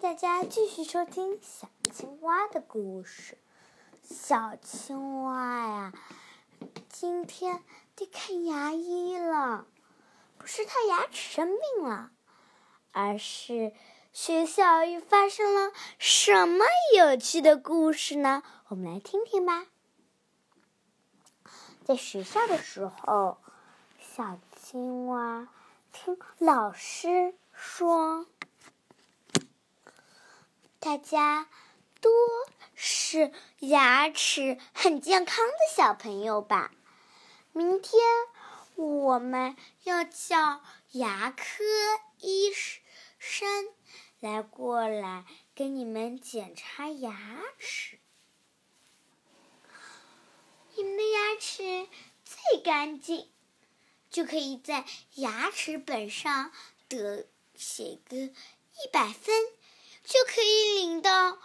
大家继续收听小青蛙的故事。小青蛙呀，今天得看牙医了。不是他牙齿生病了，而是学校又发生了什么有趣的故事呢？我们来听听吧。在学校的时候，小青蛙听老师说。大家都是牙齿很健康的小朋友吧？明天我们要叫牙科医生来过来给你们检查牙齿。你们的牙齿最干净，就可以在牙齿本上得写个一百分。就可以领到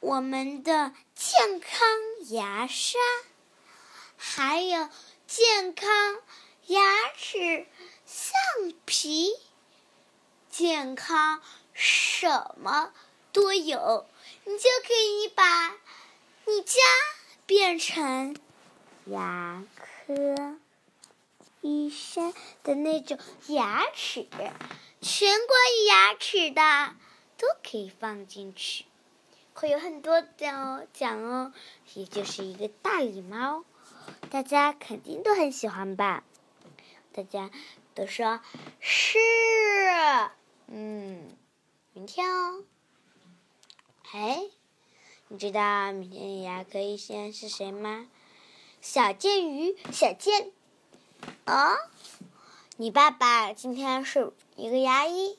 我们的健康牙刷，还有健康牙齿橡皮，健康什么都有。你就可以把你家变成牙科医生的那种牙齿，全关于牙齿的。都可以放进去，会有很多奖奖哦，也就是一个大礼帽，大家肯定都很喜欢吧？大家都说是，嗯，明天哦。哎，你知道明天牙科医生是谁吗？小剑鱼，小剑。啊，你爸爸今天是一个牙医。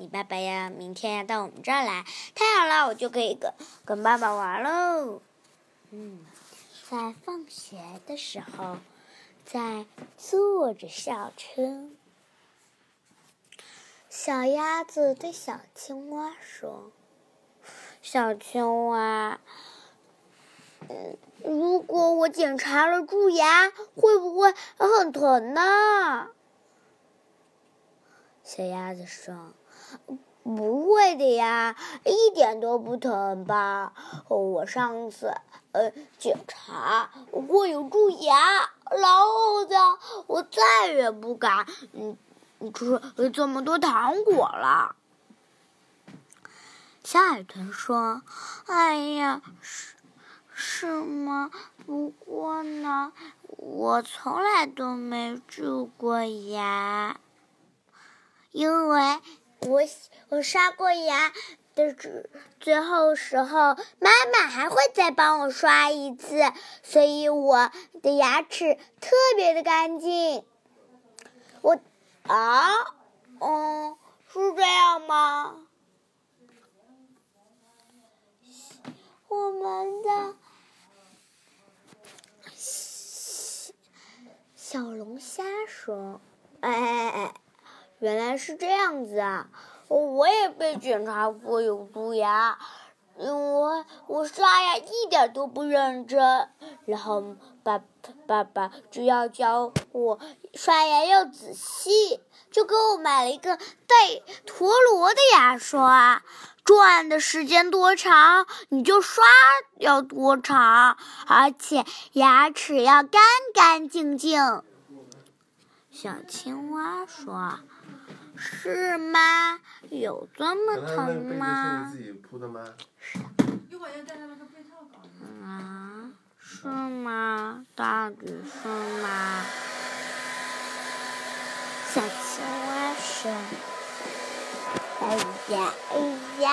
你爸爸呀，明天要到我们这儿来，太好了，我就可以跟跟爸爸玩喽。嗯，在放学的时候，在坐着校车，小鸭子对小青蛙说：“小青蛙，嗯，如果我检查了蛀牙，会不会很疼呢？”小鸭子说。不会的呀，一点都不疼吧？我上次呃检查过有蛀牙，然后呢，我再也不敢嗯吃这么多糖果了。小海豚说：“哎呀，是是吗？不过呢，我从来都没蛀过牙，因为。”我我刷过牙的最最后时候，妈妈还会再帮我刷一次，所以我的牙齿特别的干净。我啊，嗯，是这样吗？我们的小龙虾说：“哎。”原来是这样子啊！我也被检查过有蛀牙，因为我刷牙一点都不认真。然后爸爸爸就要教我刷牙要仔细，就给我买了一个带陀螺的牙刷，转的时间多长，你就刷要多长，而且牙齿要干干净净。小青蛙说。是吗？有这么疼吗？啊，是吗？到底是吗？小青蛙说：“哎呀，哎呀，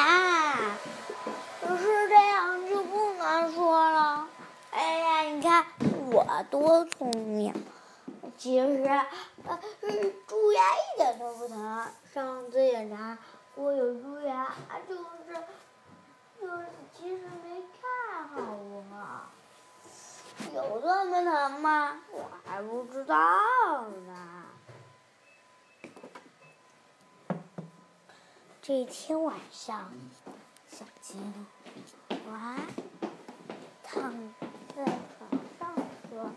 是这样就不能说了。哎呀，你看我多聪明。”其实，呃，蛀牙一点都不疼。上次检查我有蛀牙，就是，就是其实没看好我。有这么疼吗？我还不知道呢。这天晚上，小青蛙躺在床上说。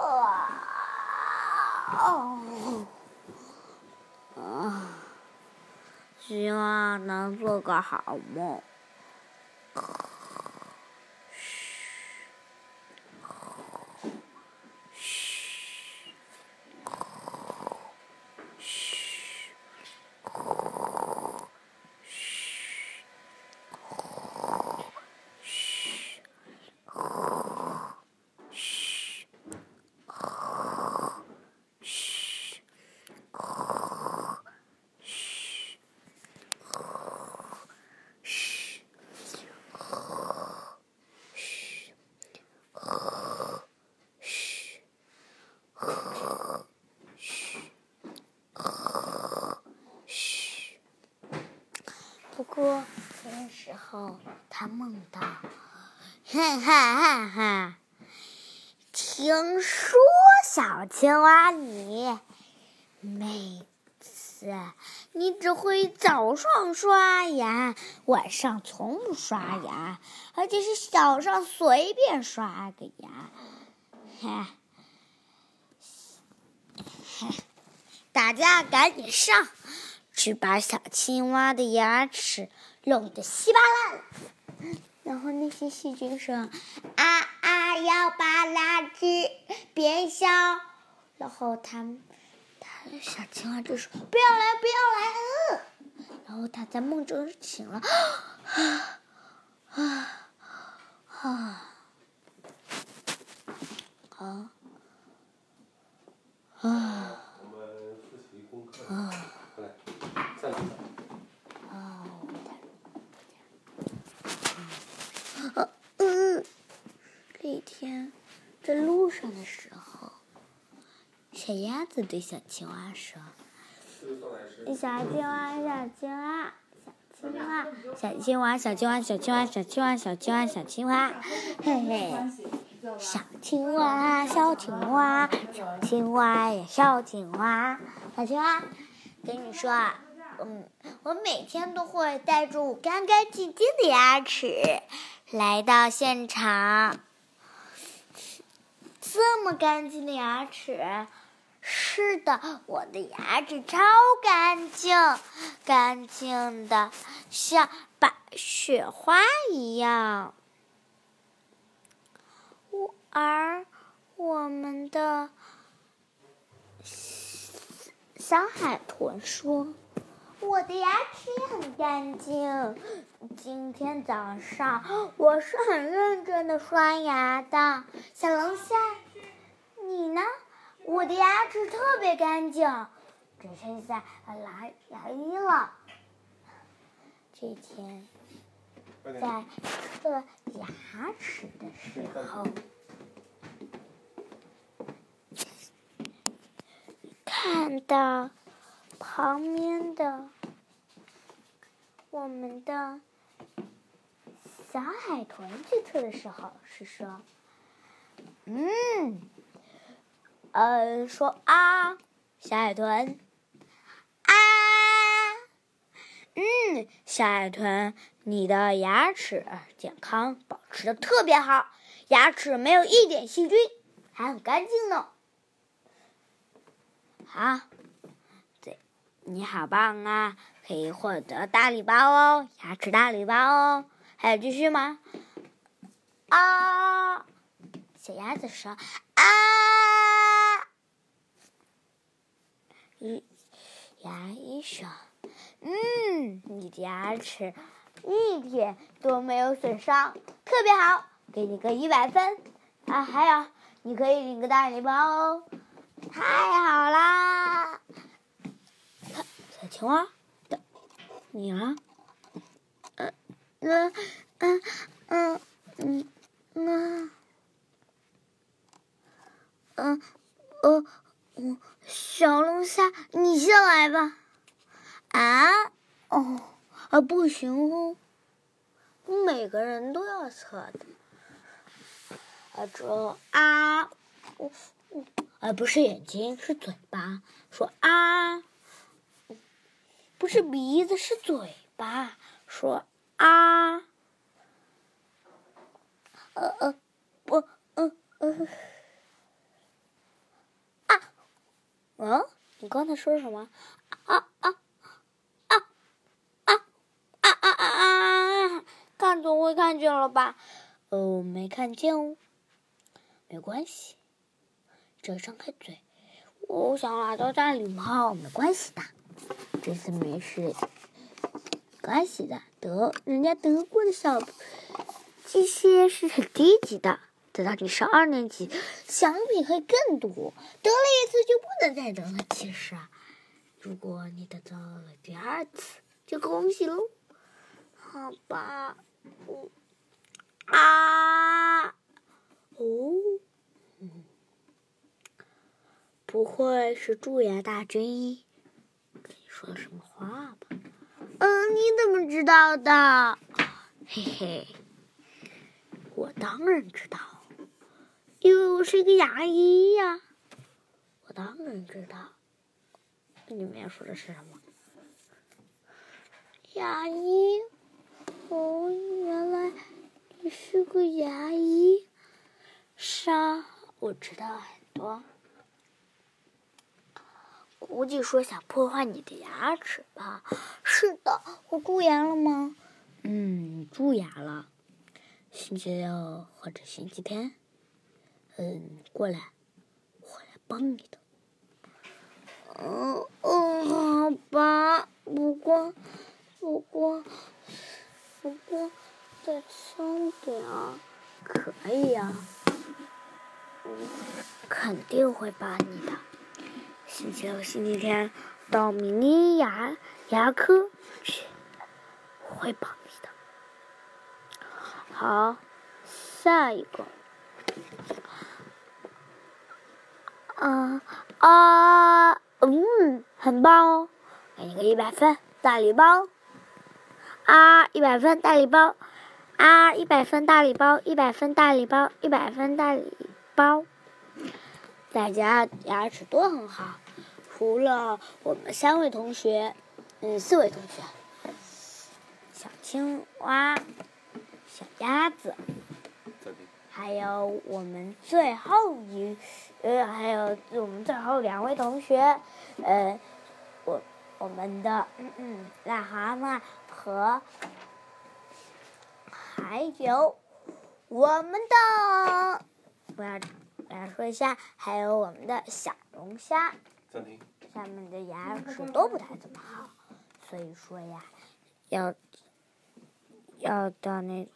啊，哦，啊，希望能做个好梦。不过这时候，他梦到，哈哈哈哈！听说小青蛙你每次你只会早上刷牙，晚上从不刷牙，而且是早上随便刷个牙，哈，大家赶紧上！去把小青蛙的牙齿弄得稀巴烂，然后那些细菌说：“啊啊，要把牙齿变小。”然后他，他小青蛙就说：“不要来，不要来！”嗯，然后他在梦中醒了，啊啊啊啊！啊！嗯，这一天在路上的时候，小鸭子对小青蛙说：“小青蛙，小青蛙，小青蛙，小青蛙，小青蛙，小青蛙，小青蛙，小青蛙，嘿嘿，小青蛙，小青蛙，小青蛙呀，小青蛙，小青蛙。”跟你说啊，嗯，我每天都会带着干干净净的牙齿来到现场。这么干净的牙齿，是的，我的牙齿超干净，干净的像白雪花一样。我而我们的。小海豚说：“我的牙齿也很干净。今天早上我是很认真的刷牙的。”小龙虾，你呢？我的牙齿特别干净，只剩下牙牙医了。这天，在测牙齿的时候。看到旁边的我们的小海豚去测的时候，是说：“嗯，嗯，说啊，小海豚啊，嗯，小海豚，你的牙齿健康保持的特别好，牙齿没有一点细菌，还很干净呢。”好，对，你好棒啊！可以获得大礼包哦，牙齿大礼包哦。还有继续吗？啊！小鸭子说：“啊！”牙医说：“嗯，你的牙齿一点都没有损伤，特别好，给你个一百分。啊，还有，你可以领个大礼包哦。”太好啦！小青蛙，你呢？嗯嗯嗯嗯嗯嗯嗯呃我小龙虾，你先来吧。啊哦啊不行哦，每个人都要测的。啊这啊我我。而不是眼睛，是嘴巴。说啊，不是鼻子，是嘴巴。说啊，呃呃，不，嗯嗯，啊，嗯，刚才说什么？啊啊啊啊啊啊啊啊！看总会看见了吧？哦，没看见哦，没关系，只要张开嘴，我想拿到大礼帽，没关系的，这次没事，没关系的，得人家得过的小，这些是很低级的。等到你上二年级，奖品会更多。得了一次就不能再得了，其实啊，如果你得到了第二次，就恭喜喽。好吧，嗯啊，哦，不会是蛀牙大军跟你说了什么话吧？嗯，你怎么知道的？嘿嘿，我当然知道，因为我是一个牙医呀。我当然知道。你们要说的是什么？牙医？哦，原来你是个牙医。是啊，我知道很多。估计说想破坏你的牙齿吧？是的，我蛀牙了吗？嗯，蛀牙了。星期六或者星期天，嗯，过来，我来帮你的。嗯嗯，好吧。不过，不过，不过，再轻点，可以呀。肯定会帮你的。星期六、星期天到明尼牙牙科去，会帮你的。好，下一个。啊啊，嗯，很棒哦，给你个一百分大礼包。啊，一百分大礼包。啊，一百分大礼包，一百分大礼包，一百分大礼包。大家牙齿都很好，除了我们三位同学，嗯，四位同学，小青蛙、小鸭子，还有我们最后一，呃，还有我们最后两位同学，呃，我我们的嗯嗯癞蛤蟆和还有我们的，我要。我要说一下，还有我们的小龙虾，下面的牙齿都不太怎么好，所以说呀，要要到那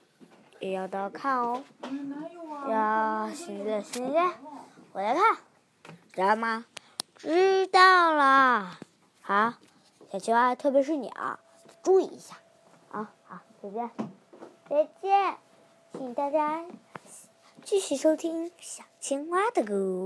也要到看哦，要星期星期天我来看，知道吗？知道了，好，小青蛙，特别是你啊，注意一下，啊好，再见，再见，请大家。继续收听小青蛙的故事。